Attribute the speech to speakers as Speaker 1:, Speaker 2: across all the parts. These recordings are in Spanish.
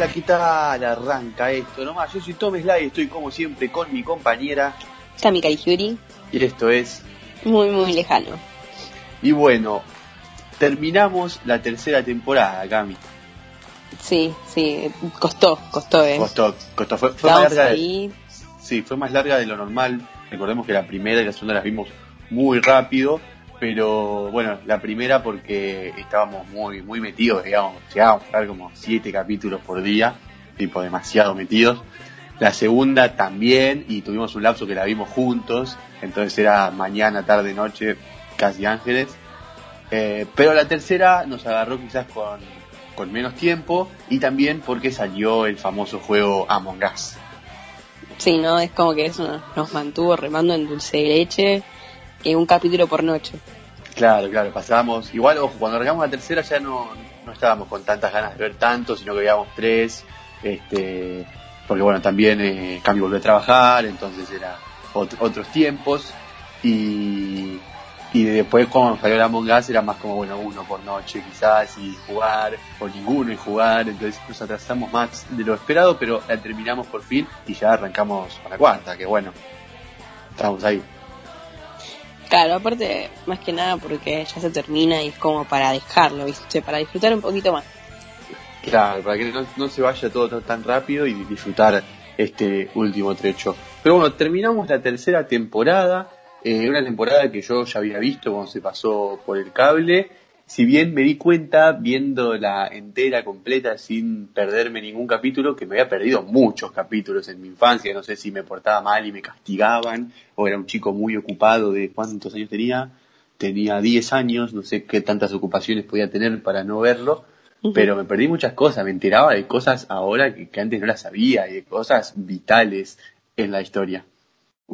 Speaker 1: Hola, ¿qué tal? Arranca esto nomás. Yo soy Tom Sly y estoy como siempre con mi compañera
Speaker 2: Cami Caligiuri.
Speaker 1: Y esto es
Speaker 2: Muy, muy lejano.
Speaker 1: Y bueno, terminamos la tercera temporada, Cami.
Speaker 2: Sí, sí, costó, costó, eh.
Speaker 1: Costó, costó. Fue, fue más larga. De, sí, fue más larga de lo normal. Recordemos que la primera y la segunda las vimos muy rápido pero bueno, la primera porque estábamos muy muy metidos, digamos, llegábamos a estar como siete capítulos por día, tipo demasiado metidos. La segunda también, y tuvimos un lapso que la vimos juntos, entonces era mañana, tarde, noche, casi ángeles. Eh, pero la tercera nos agarró quizás con, con menos tiempo y también porque salió el famoso juego Among Us.
Speaker 2: Sí, ¿no? Es como que eso nos mantuvo remando en dulce de leche que un capítulo por noche.
Speaker 1: Claro, claro, pasábamos, igual, ojo, cuando arrancamos la tercera ya no, no estábamos con tantas ganas de ver tanto, sino que veíamos tres, este, porque bueno, también eh, volvió a trabajar, entonces era otros tiempos, y, y después cuando salió la Among era más como, bueno, uno por noche quizás, y jugar, o ninguno y jugar, entonces nos atrasamos más de lo esperado, pero la terminamos por fin, y ya arrancamos con la cuarta, que bueno, estamos ahí.
Speaker 2: Claro, aparte, más que nada porque ya se termina y es como para dejarlo, ¿viste? Para disfrutar un poquito más.
Speaker 1: Claro, para que no, se vaya todo tan rápido y disfrutar este último trecho. Pero bueno, terminamos la tercera temporada, eh, una temporada que yo ya había visto cuando se pasó por el cable si bien me di cuenta viendo la entera completa sin perderme ningún capítulo, que me había perdido muchos capítulos en mi infancia, no sé si me portaba mal y me castigaban, o era un chico muy ocupado de cuántos años tenía, tenía 10 años, no sé qué tantas ocupaciones podía tener para no verlo, pero me perdí muchas cosas, me enteraba de cosas ahora que, que antes no las sabía, y de cosas vitales en la historia.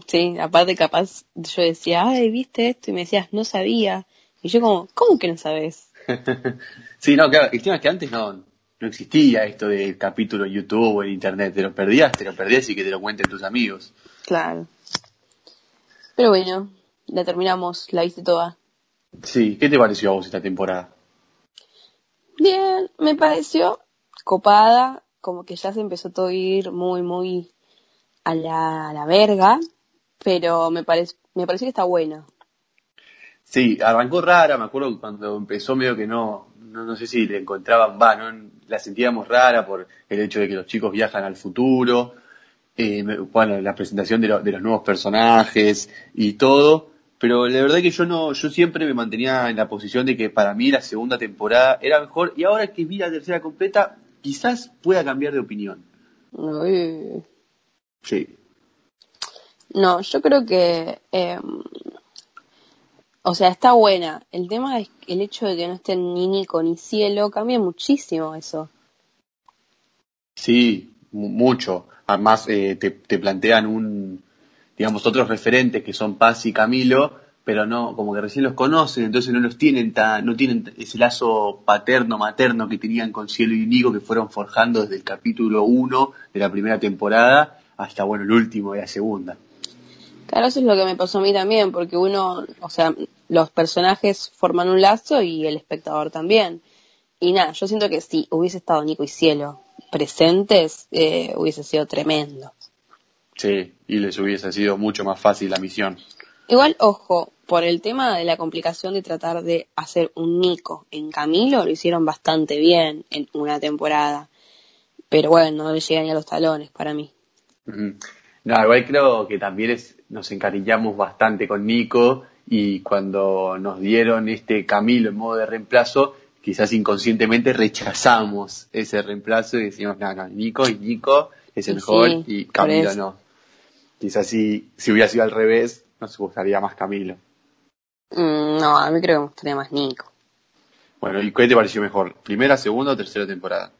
Speaker 2: Sí, aparte capaz yo decía, ay, viste esto, y me decías, no sabía y yo como, ¿cómo que no sabes?
Speaker 1: sí, no, claro, el tema es que antes no, no existía esto del capítulo en YouTube o en Internet. Te lo perdías, te lo perdías y que te lo cuenten tus amigos.
Speaker 2: Claro. Pero bueno, la terminamos, la viste toda.
Speaker 1: Sí, ¿qué te pareció a vos esta temporada?
Speaker 2: Bien, me pareció copada, como que ya se empezó todo a ir muy, muy a la, a la verga, pero me, parece me pareció que está buena.
Speaker 1: Sí, arrancó rara, me acuerdo cuando empezó medio que no, no, sé si le encontraban, va, no, la sentíamos rara por el hecho de que los chicos viajan al futuro, eh, bueno, la presentación de, de los nuevos personajes y todo, pero la verdad que yo no, yo siempre me mantenía en la posición de que para mí la segunda temporada era mejor y ahora que vi la tercera completa, quizás pueda cambiar de opinión. Sí.
Speaker 2: No, yo creo que eh, o sea, está buena. El tema es el hecho de que no estén ni Nico ni Cielo, cambia muchísimo eso.
Speaker 1: Sí, mucho. Además, eh, te, plantean un, digamos, otros referentes que son Paz y Camilo, pero no, como que recién los conocen, entonces no los tienen tan, no tienen ese lazo paterno, materno que tenían con Cielo y Nico que fueron forjando desde el capítulo 1 de la primera temporada hasta, bueno, el último de la segunda.
Speaker 2: Claro, eso es lo que me pasó a mí también, porque uno, o sea, los personajes forman un lazo y el espectador también. Y nada, yo siento que si hubiese estado Nico y Cielo presentes, eh, hubiese sido tremendo.
Speaker 1: Sí, y les hubiese sido mucho más fácil la misión.
Speaker 2: Igual, ojo, por el tema de la complicación de tratar de hacer un Nico en Camilo, lo hicieron bastante bien en una temporada. Pero bueno, no le llegan ni a los talones para mí.
Speaker 1: No, igual creo que también es, nos encariñamos bastante con Nico y cuando nos dieron este Camilo en modo de reemplazo, quizás inconscientemente rechazamos ese reemplazo y decimos, no, no, Nico y Nico es el mejor y Camilo no. Quizás si, si hubiera sido al revés, nos gustaría más Camilo.
Speaker 2: Mm, no, a mí creo que me gustaría más Nico.
Speaker 1: Bueno, ¿y qué te pareció mejor? ¿Primera, segunda o tercera temporada?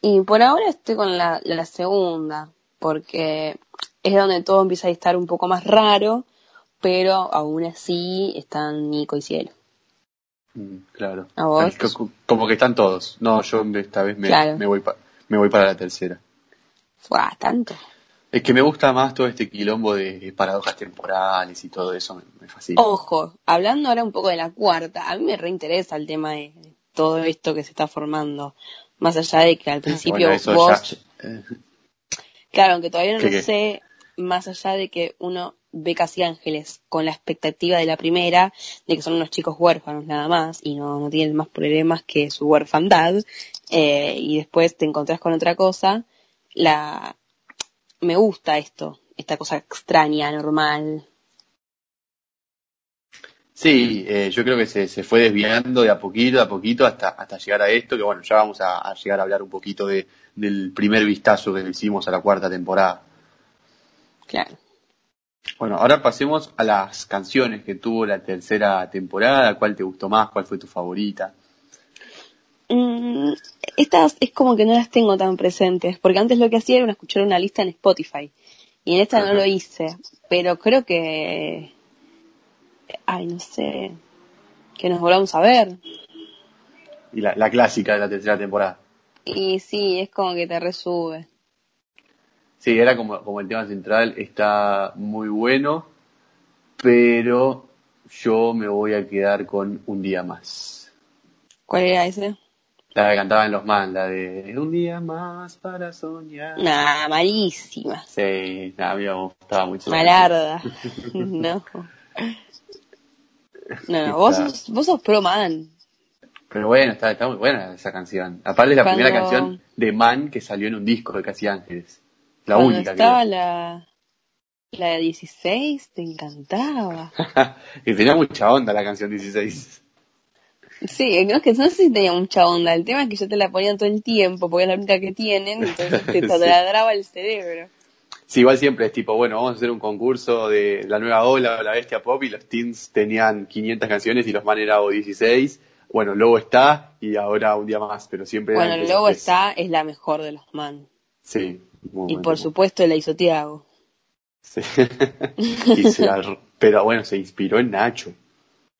Speaker 2: Y por ahora estoy con la, la segunda, porque es donde todo empieza a estar un poco más raro pero aún así están Nico y Cielo.
Speaker 1: Mm, claro. Como que están todos. No, yo esta vez me, me, voy, me voy para la tercera.
Speaker 2: Fue tanto.
Speaker 1: Es que me gusta más todo este quilombo de paradojas temporales y todo eso, me, me fascina.
Speaker 2: Ojo, hablando ahora un poco de la cuarta, a mí me reinteresa el tema de todo esto que se está formando. Más allá de que al principio
Speaker 1: Bueno,
Speaker 2: vos,
Speaker 1: ya- eh,
Speaker 2: claro, aunque todavía no
Speaker 1: ¿Qué,
Speaker 2: lo
Speaker 1: qué?
Speaker 2: sé, más allá de que uno ve Casi Ángeles con la expectativa de la primera, de que son unos chicos huérfanos nada más, y no, no tienen más problemas que su huerfandad, eh, y después te encontrás con otra cosa, la, me gusta esto, esta cosa extraña, normal.
Speaker 1: Sí, eh, yo creo que se, se fue desviando de a poquito, a poquito, hasta, hasta llegar a esto, que bueno, ya vamos a, a llegar a hablar un poquito de, del primer vistazo que le hicimos a la cuarta temporada.
Speaker 2: Claro.
Speaker 1: Bueno, ahora pasemos a las canciones que tuvo la tercera temporada, cuál te gustó más, cuál fue tu favorita.
Speaker 2: Mm, estas es como que no las tengo tan presentes, porque antes lo que hacía era escuchar una lista en Spotify, y en esta no lo hice, pero creo que, ay, no sé, que nos volvamos a ver.
Speaker 1: Y la, la clásica de la tercera temporada.
Speaker 2: Y sí, es como que te resube.
Speaker 1: Sí, era como, como el tema central, está muy bueno, pero yo me voy a quedar con un día más.
Speaker 2: ¿Cuál era ese?
Speaker 1: La que cantaban los man, la de un día más para soñar.
Speaker 2: Nah, malísima.
Speaker 1: Sí, nada, a mí me gustaba mucho. la
Speaker 2: Malarda. no. No, no, vos sos, vos sos pro man.
Speaker 1: Pero bueno, está, está muy buena esa canción. Aparte es la
Speaker 2: Cuando-
Speaker 1: primera canción de Man que salió en un disco de Casi Ángeles. La
Speaker 2: Cuando
Speaker 1: única,
Speaker 2: estaba
Speaker 1: creo.
Speaker 2: la, la de 16, te encantaba.
Speaker 1: y tenía mucha onda la canción 16.
Speaker 2: Sí, no, es que no sé si tenía mucha onda. El tema es que yo te la ponía todo el tiempo, porque es la única que tienen, entonces te
Speaker 1: Sí.
Speaker 2: taladraba el cerebro.
Speaker 1: Sí, igual siempre es tipo, bueno, vamos a hacer un concurso de la nueva ola o la bestia pop y los teens tenían 500 canciones y los man era o 16. Bueno, Lobo está y ahora un día más, pero siempre
Speaker 2: Bueno, lobo está, es la mejor de los man.
Speaker 1: Sí. Muy
Speaker 2: Y
Speaker 1: bueno.
Speaker 2: por supuesto la hizo Tiago.
Speaker 1: Sí. Y se la- pero bueno, se inspiró en Nacho.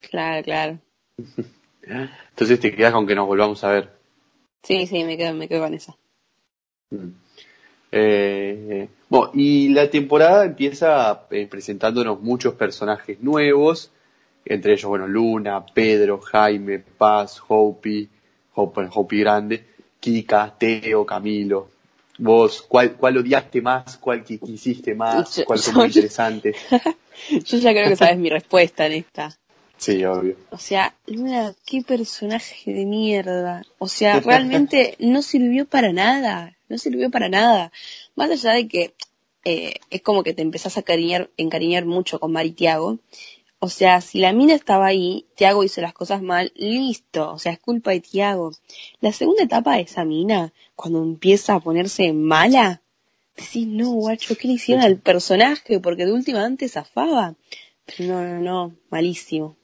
Speaker 2: Claro, claro.
Speaker 1: Entonces te quedas con que nos volvamos a ver.
Speaker 2: Sí, sí, me quedo, me quedo con esa.
Speaker 1: Mm. Eh, bueno, y la temporada empieza eh, presentándonos muchos personajes nuevos, entre ellos, bueno, Luna, Pedro, Jaime, Paz, Hopi, Hopi, Hopi Grande, Kika, Teo, Camilo. Vos, ¿cuál, cuál odiaste más? ¿Cuál qui- quisiste más?
Speaker 2: Yo-
Speaker 1: ¿Cuál fue
Speaker 2: yo-
Speaker 1: muy interesante?
Speaker 2: Yo ya creo que sabes mi respuesta en esta.
Speaker 1: Sí, obvio.
Speaker 2: O sea, Luna, qué personaje de mierda. O sea, realmente no sirvió para nada. No sirvió para nada. Más allá de que eh, es como que te empezás a cariñar, encariñar mucho con Mari Tiago. O sea, si la mina estaba ahí, Tiago hizo las cosas mal, listo. O sea, es culpa de Tiago. La segunda etapa de esa mina, cuando empieza a ponerse mala, decís, no, guacho, ¿qué le hicieron al personaje? Porque de última antes zafaba. Pero no, no, no, malísimo.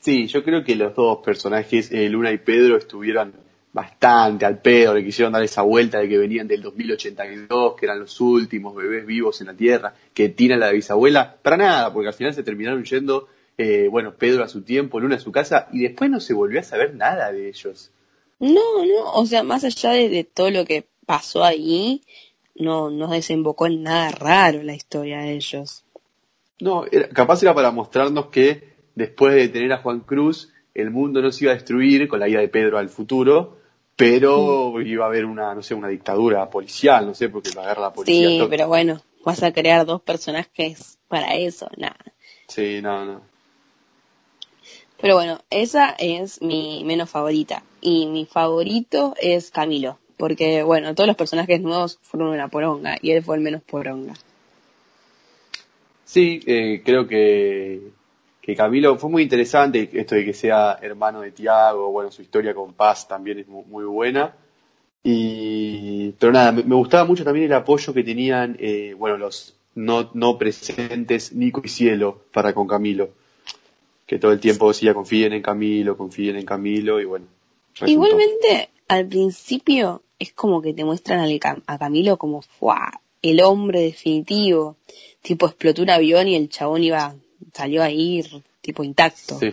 Speaker 1: Sí, yo creo que los dos personajes, eh, Luna y Pedro, estuvieron bastante al pedo, le quisieron dar esa vuelta de que venían del 2082, que eran los últimos bebés vivos en la Tierra, que tiran la bisabuela, para nada, porque al final se terminaron yendo, eh, bueno, Pedro a su tiempo, Luna a su casa, y después no se volvió a saber nada de ellos.
Speaker 2: No, no, o sea, más allá de, de todo lo que pasó ahí, no, no desembocó en nada raro la historia de ellos.
Speaker 1: No, era- capaz era para mostrarnos que después de tener a Juan Cruz, el mundo no se iba a destruir con la ida de Pedro al futuro, pero iba a haber una, no sé, una dictadura policial, no sé, porque lo agarra la policía.
Speaker 2: Sí, pero bueno, vas a crear dos personajes para eso, nada.
Speaker 1: Sí, no, no.
Speaker 2: Pero bueno, esa es mi menos favorita. Y mi favorito es Camilo. Porque, bueno, todos los personajes nuevos fueron una poronga. Y él fue el menos poronga.
Speaker 1: Sí, eh, creo que, que Camilo fue muy interesante esto de que sea hermano de Tiago, bueno, su historia con Paz también es mu- muy, buena. Y, pero nada, me, gustaba mucho también el apoyo que tenían, eh, bueno, los no, no presentes Nico y Cielo para con Camilo. Que todo el tiempo decía confíen en Camilo, confíen en Camilo y bueno.
Speaker 2: Igualmente, al principio es como que te muestran Cam- a Camilo como el hombre definitivo. Tipo, explotó un avión y el chabón iba, salió ahí tipo intacto.
Speaker 1: Sí,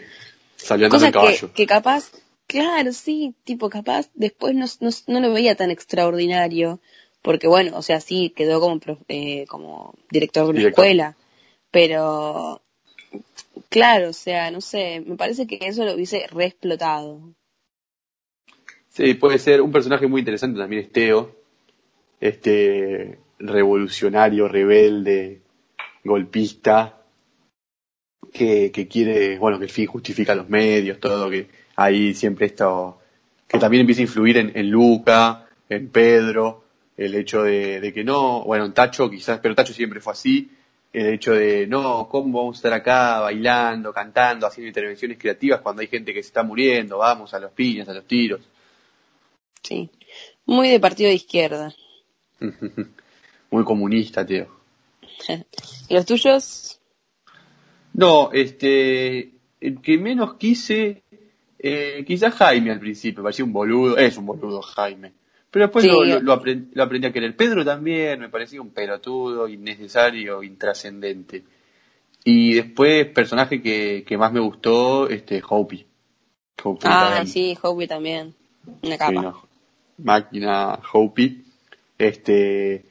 Speaker 1: salió
Speaker 2: Cosa que,
Speaker 1: caballo.
Speaker 2: que capaz, claro, sí, tipo, capaz después no, no, no lo veía tan extraordinario, porque bueno, o sea, sí, quedó como, eh, como director de una
Speaker 1: Director.
Speaker 2: escuela, pero, claro, o sea, no sé, me parece que eso lo hubiese reexplotado.
Speaker 1: Sí, puede ser. Un personaje muy interesante también es Teo. Este revolucionario, rebelde, golpista, que, que quiere, bueno, que el fin justifica los medios, todo, que ahí siempre esto, que también empieza a influir en, en Luca, en Pedro, el hecho de, de, que no, bueno, en Tacho quizás, pero Tacho siempre fue así, el hecho de, no, ¿cómo vamos a estar acá bailando, cantando, haciendo intervenciones creativas cuando hay gente que se está muriendo? Vamos a los piñas, a los tiros.
Speaker 2: Sí, muy de partido de izquierda.
Speaker 1: muy comunista, tío.
Speaker 2: ¿Y los tuyos?
Speaker 1: No, este, el que menos quise, eh, quizás Jaime al principio, parecía un boludo, es un boludo Jaime. Pero después
Speaker 2: Sí.
Speaker 1: lo, lo- lo aprend- lo aprendí a querer. Pedro también me parecía un pelotudo, innecesario, intrascendente. Y después, personaje que, que más me gustó, este, Hopi. Hopi
Speaker 2: Ah,
Speaker 1: también.
Speaker 2: sí, Howie también. Una
Speaker 1: Sí,
Speaker 2: capa.
Speaker 1: no. Máquina Hopi. Este,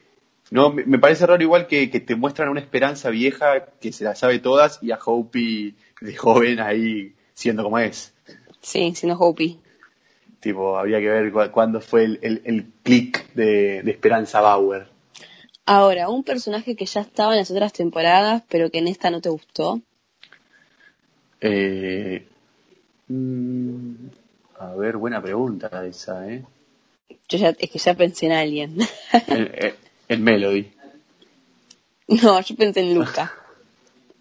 Speaker 1: no, me, parece raro igual que, que te muestran una esperanza vieja que se la sabe todas y a Hopi de joven ahí siendo como es.
Speaker 2: Sí, siendo Hopi.
Speaker 1: Tipo, habría que ver cu- cuándo fue el, el, el click de, de Esperanza Bauer.
Speaker 2: Ahora, un personaje que ya estaba en las otras temporadas, pero que en esta no te gustó.
Speaker 1: Eh, mm, a ver, buena pregunta esa, ¿eh?
Speaker 2: Yo ya, es que ya pensé en alguien.
Speaker 1: El, el- el Melody.
Speaker 2: no, yo pensé en Luca.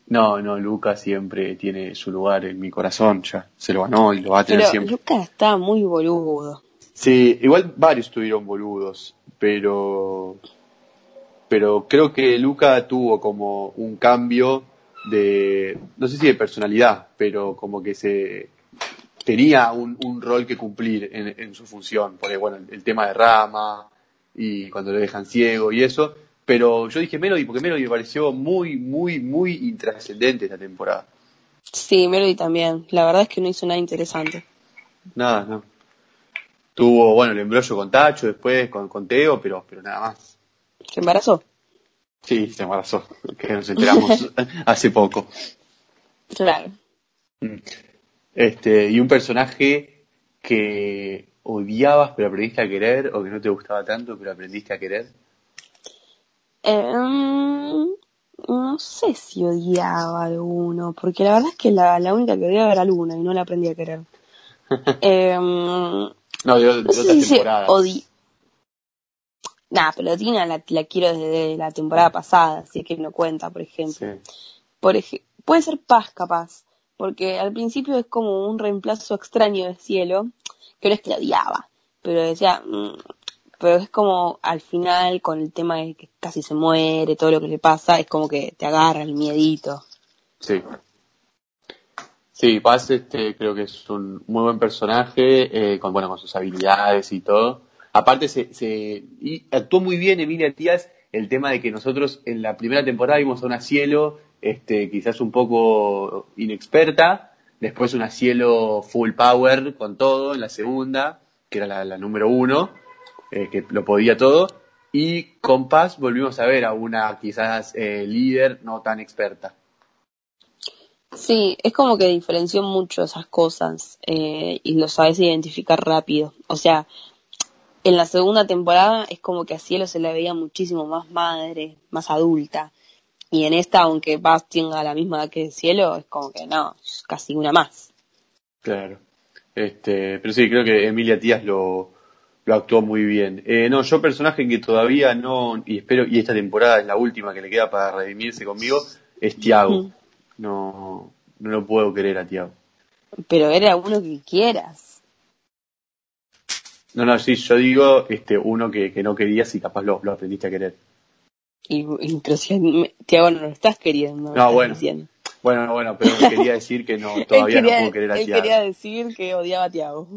Speaker 1: No, no, Luca siempre tiene su lugar en mi corazón, ya se lo ganó y lo va a tener
Speaker 2: Pero
Speaker 1: siempre.
Speaker 2: Luca estaba muy boludo.
Speaker 1: Sí, igual varios tuvieron boludos, pero pero creo que Luca tuvo como un cambio de, no sé si de personalidad, pero como que se tenía un, un rol que cumplir en, en su función, porque bueno, el, el tema de Rama y cuando lo dejan ciego y eso, pero yo dije Melody porque Melody me pareció muy, muy, muy intrascendente esta temporada.
Speaker 2: Sí, Melody también. La verdad es que no hizo nada interesante.
Speaker 1: Nada, no. Tuvo, bueno, el embrollo con Tacho, después con, con Teo, pero, pero nada más.
Speaker 2: ¿Se embarazó?
Speaker 1: Sí, se embarazó, que nos enteramos hace poco.
Speaker 2: Claro.
Speaker 1: Mm. Este, y un personaje que odiabas pero aprendiste a querer, o que no te gustaba tanto pero aprendiste a querer.
Speaker 2: Eh, mm, no sé si odiaba a alguno, porque la verdad es que la, la única que odiaba era Luna y no la aprendí a querer. Mm,
Speaker 1: No, de, de
Speaker 2: no sé si odi... Nah, pero Tina la, la quiero desde la temporada pasada, así que no cuenta, por ejemplo.
Speaker 1: Sí.
Speaker 2: Por ej- puede ser Paz capaz, porque al principio es como un reemplazo extraño de cielo, que no es que la odiaba, pero decía, mm, pero es como al final con el tema de que casi se muere, todo lo que le pasa, es como que te agarra el miedito.
Speaker 1: Sí. Sí, Paz este, creo que es un muy buen personaje, eh, con, bueno, con sus habilidades y todo. Aparte, se, se y actuó muy bien Emilia Tías el tema de que nosotros en la primera temporada vimos a una cielo, este, quizás un poco inexperta, después una cielo full power con todo en la segunda, que era la, número uno, eh, que lo podía todo, y con Paz volvimos a ver a una quizás eh, líder no tan experta.
Speaker 2: Sí, es como que diferenció mucho esas cosas eh, y lo sabes identificar rápido. O sea, en la segunda temporada es como que a Cielo se la veía muchísimo más madre, más adulta. Y en esta, aunque Paz tenga la misma que Cielo, es como que no, es casi una más.
Speaker 1: Claro. Este, pero sí, creo que Emilia Tías lo, lo actuó muy bien. Eh, no, yo personaje que todavía no, y espero, y esta temporada es la última que le queda para redimirse conmigo, es Tiago.
Speaker 2: Mm.
Speaker 1: No, no lo puedo querer a Tiago.
Speaker 2: Pero era uno que quieras.
Speaker 1: No, no, sí, yo digo este, uno que, que no querías y capaz lo, lo aprendiste a querer.
Speaker 2: Y, y- Tiago no lo estás queriendo.
Speaker 1: No,
Speaker 2: estás
Speaker 1: bueno.
Speaker 2: diciendo.
Speaker 1: Bueno, bueno, pero quería decir que no,
Speaker 2: Él
Speaker 1: todavía
Speaker 2: quería,
Speaker 1: no puedo querer a
Speaker 2: él
Speaker 1: Tiago.
Speaker 2: quería decir que odiaba a Tiago.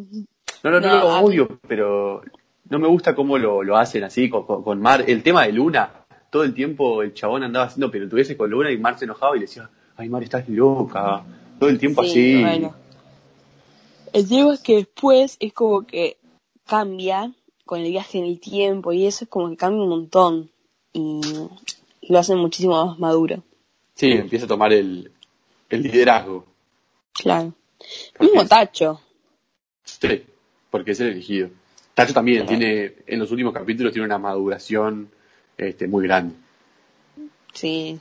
Speaker 1: No, no, no,
Speaker 2: No,
Speaker 1: lo odio, pero no me gusta cómo lo, lo hacen así con, con, con Mar. El tema de Luna, todo el tiempo el chabón andaba haciendo pelotudeces con Luna y Mar se enojaba y le decía, ay Mar, estás loca. Todo el tiempo
Speaker 2: Sí,
Speaker 1: así.
Speaker 2: bueno. El tema es que después es como que cambia con el viaje en el tiempo y eso es como que cambia un montón y lo hace muchísimo más maduro.
Speaker 1: Sí, empieza a tomar el, el liderazgo.
Speaker 2: Claro. Mismo Tacho.
Speaker 1: Sí. porque es el elegido. Tacho también tiene, en los últimos capítulos tiene una maduración este, muy grande.
Speaker 2: Sí,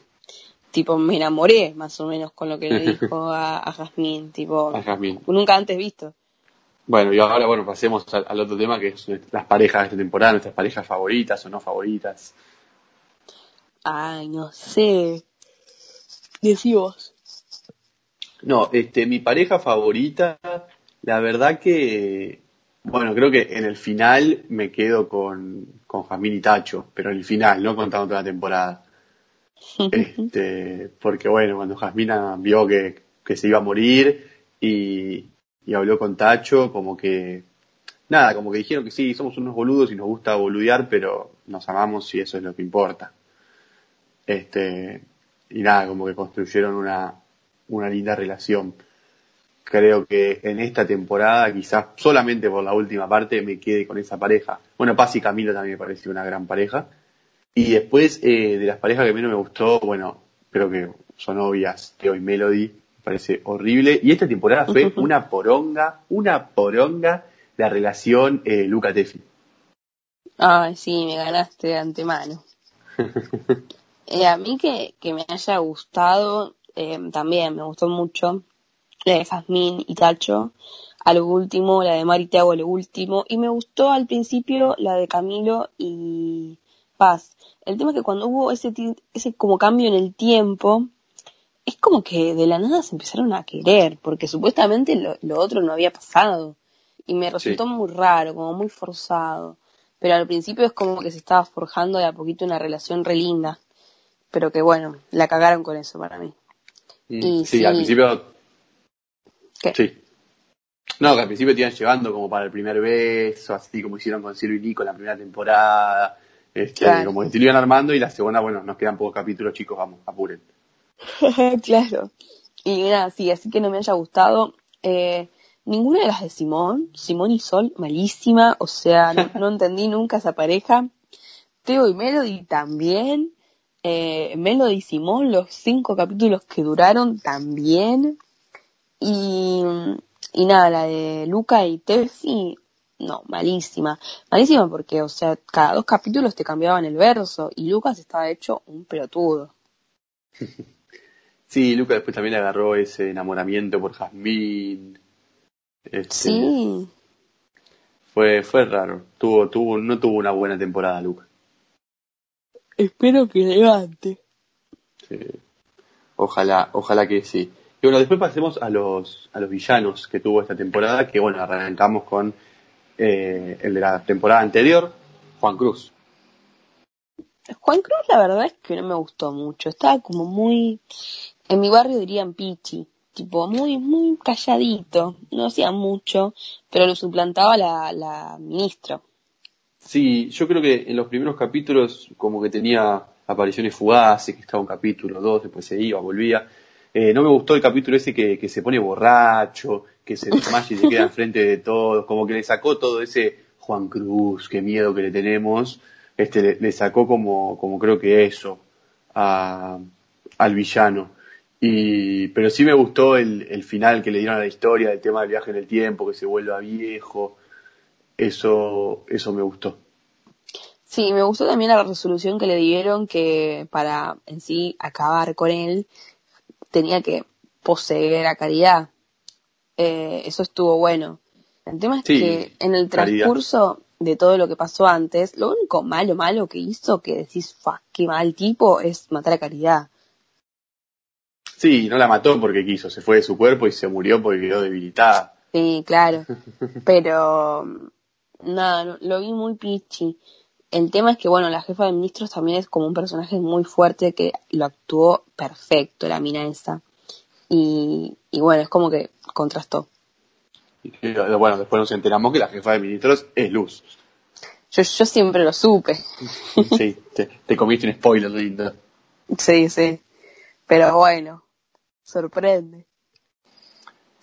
Speaker 2: tipo me enamoré más o menos con lo que le dijo a, a Jazmín, tipo
Speaker 1: A
Speaker 2: nunca antes visto.
Speaker 1: Bueno, y ahora, bueno, pasemos al, al otro tema que es las parejas de esta temporada, nuestras parejas favoritas o no favoritas.
Speaker 2: Ay, no sé. Decí vos.
Speaker 1: No, este, mi pareja favorita, la verdad que, bueno, creo que en el final me quedo con, con Jamín y Tacho, pero en el final, no contando toda la temporada. Este, porque bueno, cuando Jasmina vio que, que se iba a morir y, y habló con Tacho, como que, nada, como que dijeron que sí, somos unos boludos y nos gusta boludear, pero nos amamos y eso es lo que importa. Este, y nada, como que construyeron una, una linda relación. Creo que en esta temporada, quizás solamente por la última parte, me quede con esa pareja. Bueno, Paz y Camilo también me pareció una gran pareja. Y después, eh, de las parejas que menos me gustó, bueno, creo que son obvias, Teo y Melody, me parece horrible. Y esta temporada fue una poronga, una poronga la relación eh, Luca Tefi.
Speaker 2: Ay, sí, me ganaste de antemano. Eh, a mí que, que me haya gustado, eh, también me gustó mucho la de Jazmín y Tacho, a lo último, la de Mari Tiago a lo último, y me gustó al principio la de Camilo y Paz. El tema es que cuando hubo ese, ese como cambio en el tiempo, es como que de la nada se empezaron a querer, porque supuestamente lo, lo otro no había pasado. Y me resultó
Speaker 1: Sí.
Speaker 2: muy raro, como muy forzado. Pero al principio es como que se estaba forjando de a poquito una relación re linda. Pero que bueno, la cagaron con eso para mí. Y
Speaker 1: sí, al principio,
Speaker 2: ¿Qué?
Speaker 1: sí. No, que al principio te iban llevando como para el primer beso, así como hicieron con Ciro y Nico en la primera temporada. Este,
Speaker 2: Claro.
Speaker 1: como que te lo iban armando y la segunda, bueno, nos quedan pocos capítulos, chicos, vamos, apuren.
Speaker 2: claro. Y nada, sí, así que no me haya gustado. Eh, ninguna de las de Simón, Simón y Sol, malísima, o sea, no, no entendí nunca esa pareja. Teo y Melody también. Eh, Melody Simón, los cinco capítulos que duraron también. Y, y nada, la de Luca y Tefi, no, malísima. Malísima porque, o sea, cada dos capítulos te cambiaban el verso y Lucas estaba hecho un pelotudo.
Speaker 1: Sí, Luca después también agarró ese enamoramiento por Jazmín. Este,
Speaker 2: Sí,
Speaker 1: Fue, fue raro. Tuvo, tuvo, no tuvo una buena temporada, Luca.
Speaker 2: Espero que levante.
Speaker 1: Sí. Ojalá, ojalá que sí. Y bueno, después pasemos a los, a los villanos que tuvo esta temporada, que bueno, arrancamos con eh, el de la temporada anterior, Juan Cruz.
Speaker 2: Juan Cruz la verdad es que no me gustó mucho, estaba como muy, en mi barrio dirían pichi, tipo muy, muy calladito, no hacía mucho, pero lo suplantaba la, la ministra.
Speaker 1: Sí, yo creo que en los primeros capítulos como que tenía apariciones fugaces, que estaba un capítulo, dos, después se iba, volvía. Eh, no me gustó el capítulo ese que, que se pone borracho, que se desmaya y se queda enfrente de todos, como que le sacó todo ese Juan Cruz, qué miedo que le tenemos, este le, le sacó como, como creo que eso a, al villano. Y, pero sí me gustó el, el final que le dieron a la historia, el tema del viaje en el tiempo, que se vuelva viejo, eso, eso me gustó.
Speaker 2: Sí, me gustó también la resolución que le dieron que para en sí acabar con él tenía que poseer a Caridad. Eh, eso estuvo bueno. El tema es
Speaker 1: Sí,
Speaker 2: que en el
Speaker 1: Caridad.
Speaker 2: transcurso de todo lo que pasó antes, lo único malo, malo que hizo, que decís, fuck, qué mal tipo, es matar a Caridad.
Speaker 1: Sí, no la mató porque quiso, se fue de su cuerpo y se murió porque quedó debilitada.
Speaker 2: Sí, claro. Pero nada, lo vi muy pichi. El tema es que, bueno, la jefa de ministros también es como un personaje muy fuerte que lo actuó perfecto, la mina esa. Y, y bueno, es como que contrastó.
Speaker 1: Y bueno, después nos enteramos que la jefa de ministros es Luz.
Speaker 2: Yo, yo siempre lo supe.
Speaker 1: Sí, te, te comiste un spoiler lindo.
Speaker 2: Sí, sí. Pero bueno, sorprende.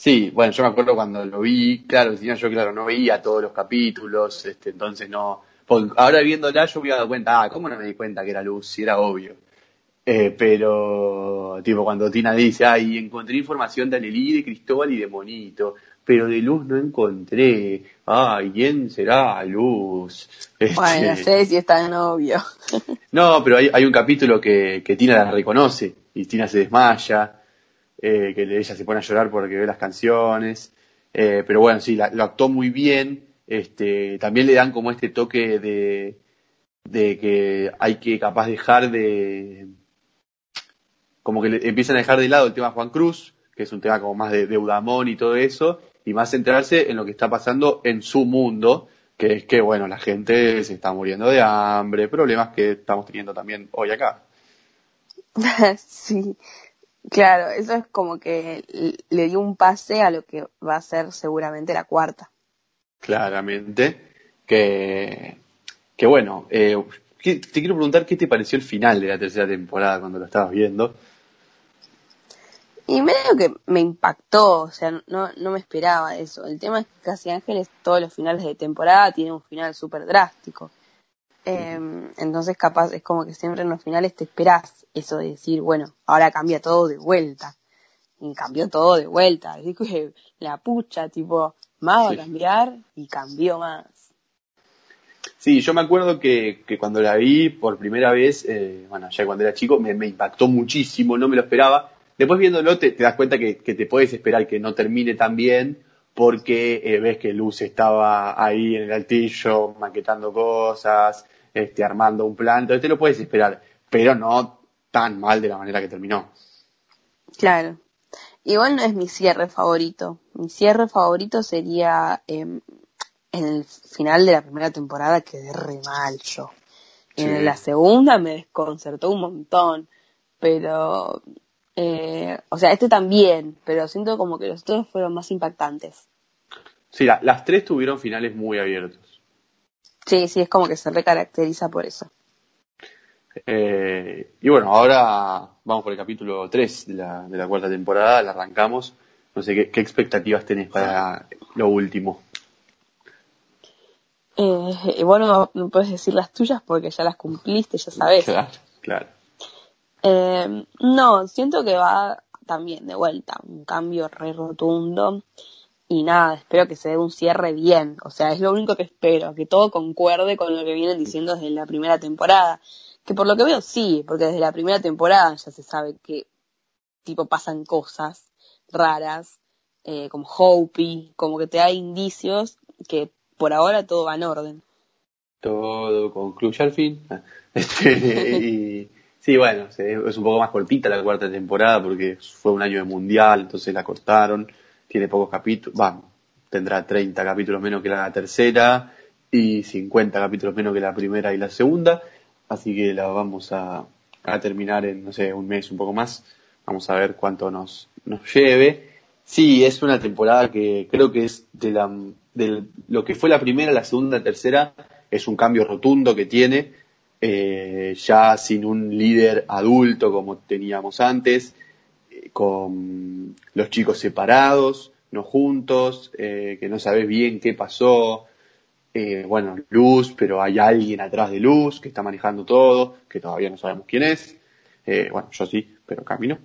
Speaker 1: Sí, bueno, yo me acuerdo cuando lo vi, claro, yo claro, no veía todos los capítulos, este, entonces no, ahora viéndola yo me había dado cuenta, ah, ¿cómo no me di cuenta que era Luz? Si era obvio. Eh, pero, tipo, cuando Tina dice, ay, encontré información de Anelí, de Cristóbal y de Monito, pero de Luz no encontré. Ay, ¿quién será Luz?
Speaker 2: Este... Bueno, no sé si está novio.
Speaker 1: no, pero hay, hay un capítulo que, que Tina la reconoce y Tina se desmaya, eh, que ella se pone a llorar porque ve las canciones. Eh, pero bueno, sí, lo actuó muy bien. Este, también le dan como este toque de, de que hay que capaz dejar de, como que le empiezan a dejar de lado el tema Juan Cruz, que es un tema como más de deudamón y todo eso, y más centrarse en lo que está pasando en su mundo, que es que, bueno, la gente se está muriendo de hambre, problemas que estamos teniendo también hoy acá.
Speaker 2: sí, claro, eso es como que le dio un pase a lo que va a ser seguramente la cuarta.
Speaker 1: Claramente, que, que bueno, eh, te quiero preguntar qué te pareció el final de la tercera temporada cuando lo estabas viendo.
Speaker 2: Y medio que me impactó, o sea, no, no me esperaba eso. El tema es que Casi Ángeles, todos los finales de temporada tienen un final súper drástico. Em, entonces, capaz, es como que siempre en los finales te esperás eso de decir, bueno, ahora cambia todo de vuelta. Y cambió todo de vuelta. Así que la pucha, tipo, más va a cambiar y cambió más.
Speaker 1: Sí, yo me acuerdo que, que cuando la vi por primera vez, eh, bueno, ya cuando era chico, me, me impactó muchísimo, no me lo esperaba Después viéndolo te, te das cuenta que, te puedes esperar que no termine tan bien porque eh, ves que Luz estaba ahí en el altillo maquetando cosas, este, armando un plan, entonces te lo puedes esperar, pero no tan mal de la manera que terminó.
Speaker 2: Claro. Igual no es mi cierre favorito. Mi cierre favorito sería em, en el final de la primera temporada quedé re mal yo. En la segunda me desconcertó un montón, pero eh, o sea, este también, pero siento como que los otros fueron más impactantes.
Speaker 1: Sí, las tres tuvieron finales muy abiertos.
Speaker 2: Sí, sí, es como que se recaracteriza por eso.
Speaker 1: Eh, y bueno, ahora vamos por el capítulo 3 de la, de la cuarta temporada, la arrancamos. No sé, ¿qué, expectativas tenés para lo último?
Speaker 2: Eh, bueno, no puedes decir las tuyas porque ya las cumpliste, ya sabes.
Speaker 1: Claro, claro.
Speaker 2: Eh, no, siento que va también de vuelta, un cambio re rotundo. Y nada, espero que se dé un cierre bien. O sea, es lo único que espero, que todo concuerde con lo que vienen diciendo desde la primera temporada. Que por lo que veo sí, porque desde la primera temporada ya se sabe que tipo pasan cosas raras, eh, como Hopi, como que te da indicios que por ahora todo va en orden.
Speaker 1: Todo concluye al fin. Este, y Sí, bueno, es un poco más cortita la cuarta temporada porque fue un año de mundial, entonces la cortaron, tiene pocos capítulos, vamos, tendrá 30 capítulos menos que la tercera y 50 capítulos menos que la primera y la segunda, así que la vamos a, terminar en, no sé, un mes, un poco más, vamos a ver cuánto nos, nos lleve. Sí, es una temporada que creo que es de la, de lo que fue la primera, la segunda, la tercera, es un cambio rotundo que tiene, eh, ya sin un líder adulto como teníamos antes, eh, con los chicos separados, no juntos, eh, que no sabes bien qué pasó, bueno, Luz, pero hay alguien atrás de Luz que está manejando todo, que todavía no sabemos quién es, bueno, yo sí, pero camino.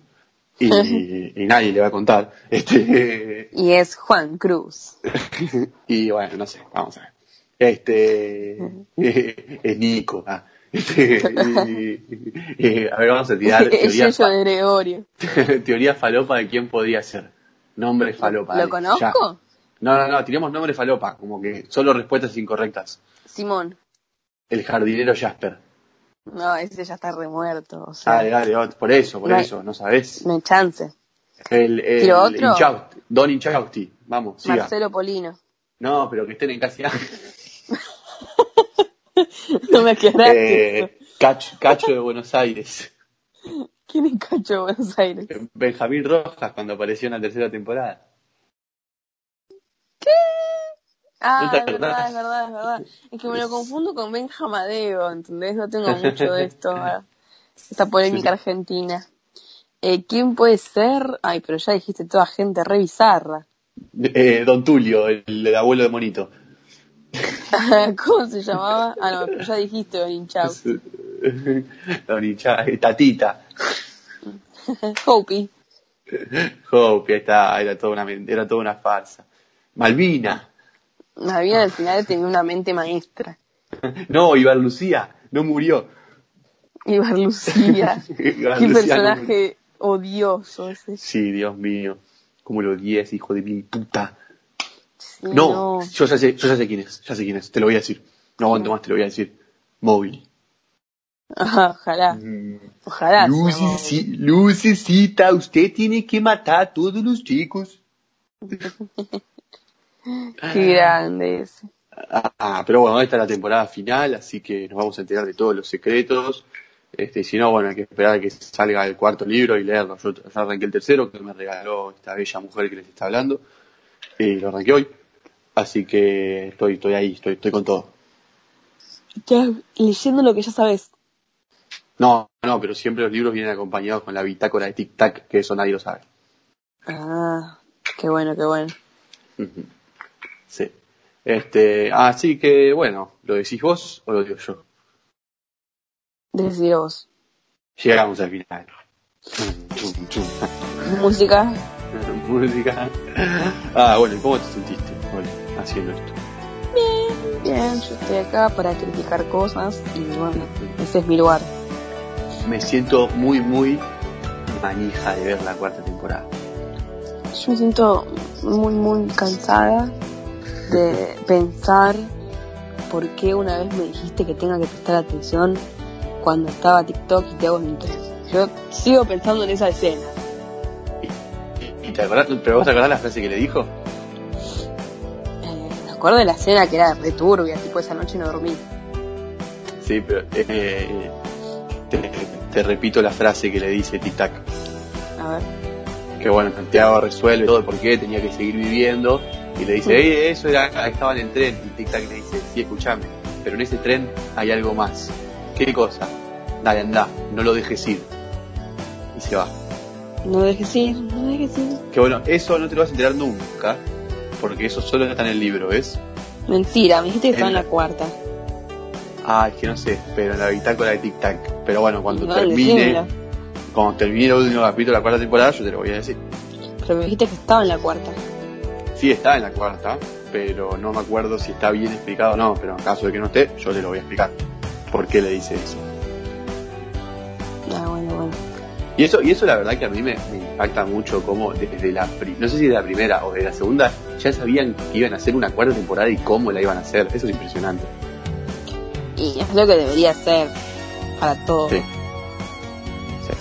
Speaker 1: Y, y, nadie le va a contar. Este,
Speaker 2: y es Juan Cruz.
Speaker 1: y bueno, no sé, vamos a ver. Este, es Nico. Ah. a ver, vamos a tirar
Speaker 2: teoría, de Gregorio.
Speaker 1: teoría falopa de quién podría ser. Nombre falopa.
Speaker 2: ¿Lo conozco?
Speaker 1: No, no, no, tiremos nombre falopa, como que solo respuestas incorrectas.
Speaker 2: Simón.
Speaker 1: El jardinero Jasper.
Speaker 2: No, ese ya está remuerto. O sea,
Speaker 1: dale, dale, por eso, por eso, no sabes.
Speaker 2: Me chance.
Speaker 1: El, el, otro? Don Inchausti, vamos, siga.
Speaker 2: Marcelo Polino.
Speaker 1: No, pero que estén en casi
Speaker 2: no me quedas. Eh,
Speaker 1: Cacho, de Buenos Aires.
Speaker 2: ¿Quién es Cacho de Buenos Aires?
Speaker 1: Benjamín Rojas cuando apareció en la tercera temporada.
Speaker 2: ¿Qué? Ah, es verdad, es verdad, es verdad. Es que me lo confundo con Benjamadeo, ¿entendés? No tengo mucho de esto, esta polémica argentina. Eh, ¿Quién puede ser? Ay, pero ya dijiste toda gente re bizarra.
Speaker 1: Eh, don Tulio, el abuelo de Monito.
Speaker 2: ¿Cómo se llamaba? Ah, no, pero ya dijiste Don Hinchau.
Speaker 1: Don Hinchau, Tatita.
Speaker 2: Hopi.
Speaker 1: Hopi, ahí está, era toda una, era toda una farsa. Malvina.
Speaker 2: Malvina al final tenía una mente maestra.
Speaker 1: No, Iván Lucía, no murió.
Speaker 2: Ibar Lucía. Qué
Speaker 1: Lucía no murió.
Speaker 2: personaje odioso ese.
Speaker 1: Sí, Dios mío. Cómo lo odié, ese hijo de mil puta.
Speaker 2: Sí,
Speaker 1: No, yo ya sé, yo ya sé quién es, ya sé quién es, te lo voy a decir. No aguanto más, te lo voy a decir. Móvil.
Speaker 2: Ajá, ojalá.
Speaker 1: Mm.
Speaker 2: Ojalá.
Speaker 1: Luceci- Lucecita, usted tiene que matar a todos los chicos.
Speaker 2: Qué grande ese.
Speaker 1: Ah, pero bueno, esta es la temporada final, así que nos vamos a enterar de todos los secretos. Este, y si no, bueno, hay que esperar a que salga el cuarto libro y leerlo. Yo ya arranqué el tercero, que me regaló esta bella mujer que les está hablando. Y lo arranqué hoy. Así que estoy, estoy ahí, estoy, estoy con todo.
Speaker 2: Estás leyendo lo que ya sabes.
Speaker 1: No, no, pero siempre los libros vienen acompañados con la bitácora de Tic Tac, que eso nadie lo sabe.
Speaker 2: Ah, qué bueno, qué bueno.
Speaker 1: Sí. Este, así que bueno, ¿lo decís vos o lo digo yo?
Speaker 2: Decidir vos.
Speaker 1: Llegamos al final. Chum, chum, chum.
Speaker 2: Música.
Speaker 1: Música. Ah, bueno, ¿y cómo te sentiste haciendo esto?
Speaker 2: Bien, yo estoy acá para criticar cosas y bueno, ese es mi lugar.
Speaker 1: Me siento muy, muy manija de ver la cuarta temporada.
Speaker 2: Yo me siento muy, muy cansada de pensar por qué una vez me dijiste que tenga que prestar atención cuando estaba TikTok y te hago. Yo sigo pensando en esa escena.
Speaker 1: ¿Y te acordás, pero vos te acordás la frase que le dijo?
Speaker 2: Eh, me acuerdo de la escena que era re turbia, tipo esa noche no dormí.
Speaker 1: Sí, pero eh, te, te repito la frase que le dice Tic Tac.
Speaker 2: A ver.
Speaker 1: que bueno, Santiago resuelve todo por qué tenía que seguir viviendo y le dice, "Ey, eso era, estaba en el tren y Tic Tac le dice, sí, escúchame, pero en ese tren hay algo más. ¿Qué cosa? Dale, anda, no lo dejes ir. Y se va.
Speaker 2: No dejes ir, no dejes ir.
Speaker 1: Que bueno, eso no te lo vas a enterar nunca, porque eso solo está en el libro, ¿ves?
Speaker 2: Mentira, me dijiste que estaba en la cuarta.
Speaker 1: Ah, es que no sé, pero en la bitácora de Tic Tac. Pero bueno, cuando
Speaker 2: No,
Speaker 1: termine,
Speaker 2: decímelo.
Speaker 1: cuando termine el último capítulo de la cuarta temporada, yo te lo voy a decir.
Speaker 2: Pero me dijiste que estaba en la cuarta.
Speaker 1: Sí está en la cuarta, pero no me acuerdo si está bien explicado o no, pero en caso de que no esté, yo te lo voy a explicar. ¿Por qué le dice eso?
Speaker 2: Ah, bueno, bueno.
Speaker 1: Y eso, y eso la verdad que a mí me, me impacta mucho como desde la, no sé si de la primera o de la segunda, ya sabían que iban a hacer una cuarta temporada y cómo la iban a hacer. Eso es impresionante.
Speaker 2: Y es lo que debería ser para todos.
Speaker 1: Sí.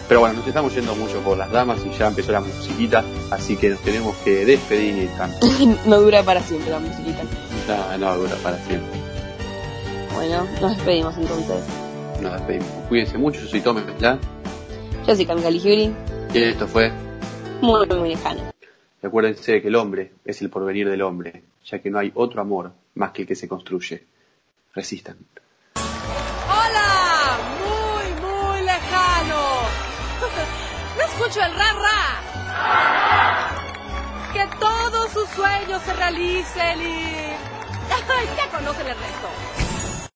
Speaker 1: Pero bueno, nos estamos yendo mucho por las damas y ya empezó la musiquita, así que nos tenemos que despedir.
Speaker 2: No dura para siempre la musiquita.
Speaker 1: No, no dura para siempre.
Speaker 2: Bueno, nos despedimos entonces.
Speaker 1: Nos despedimos. Cuídense mucho, yo soy Tome, ¿ya?
Speaker 2: Yo soy Cami Caligibri,
Speaker 1: Y esto fue
Speaker 2: muy, muy lejano.
Speaker 1: Recuérdense que el hombre es el porvenir del hombre, ya que no hay otro amor más que el que se construye. Resistan.
Speaker 3: ¡Hola! Escucho el ra ra. Que todos sus sueños se realicen y... Ya conocen el resto.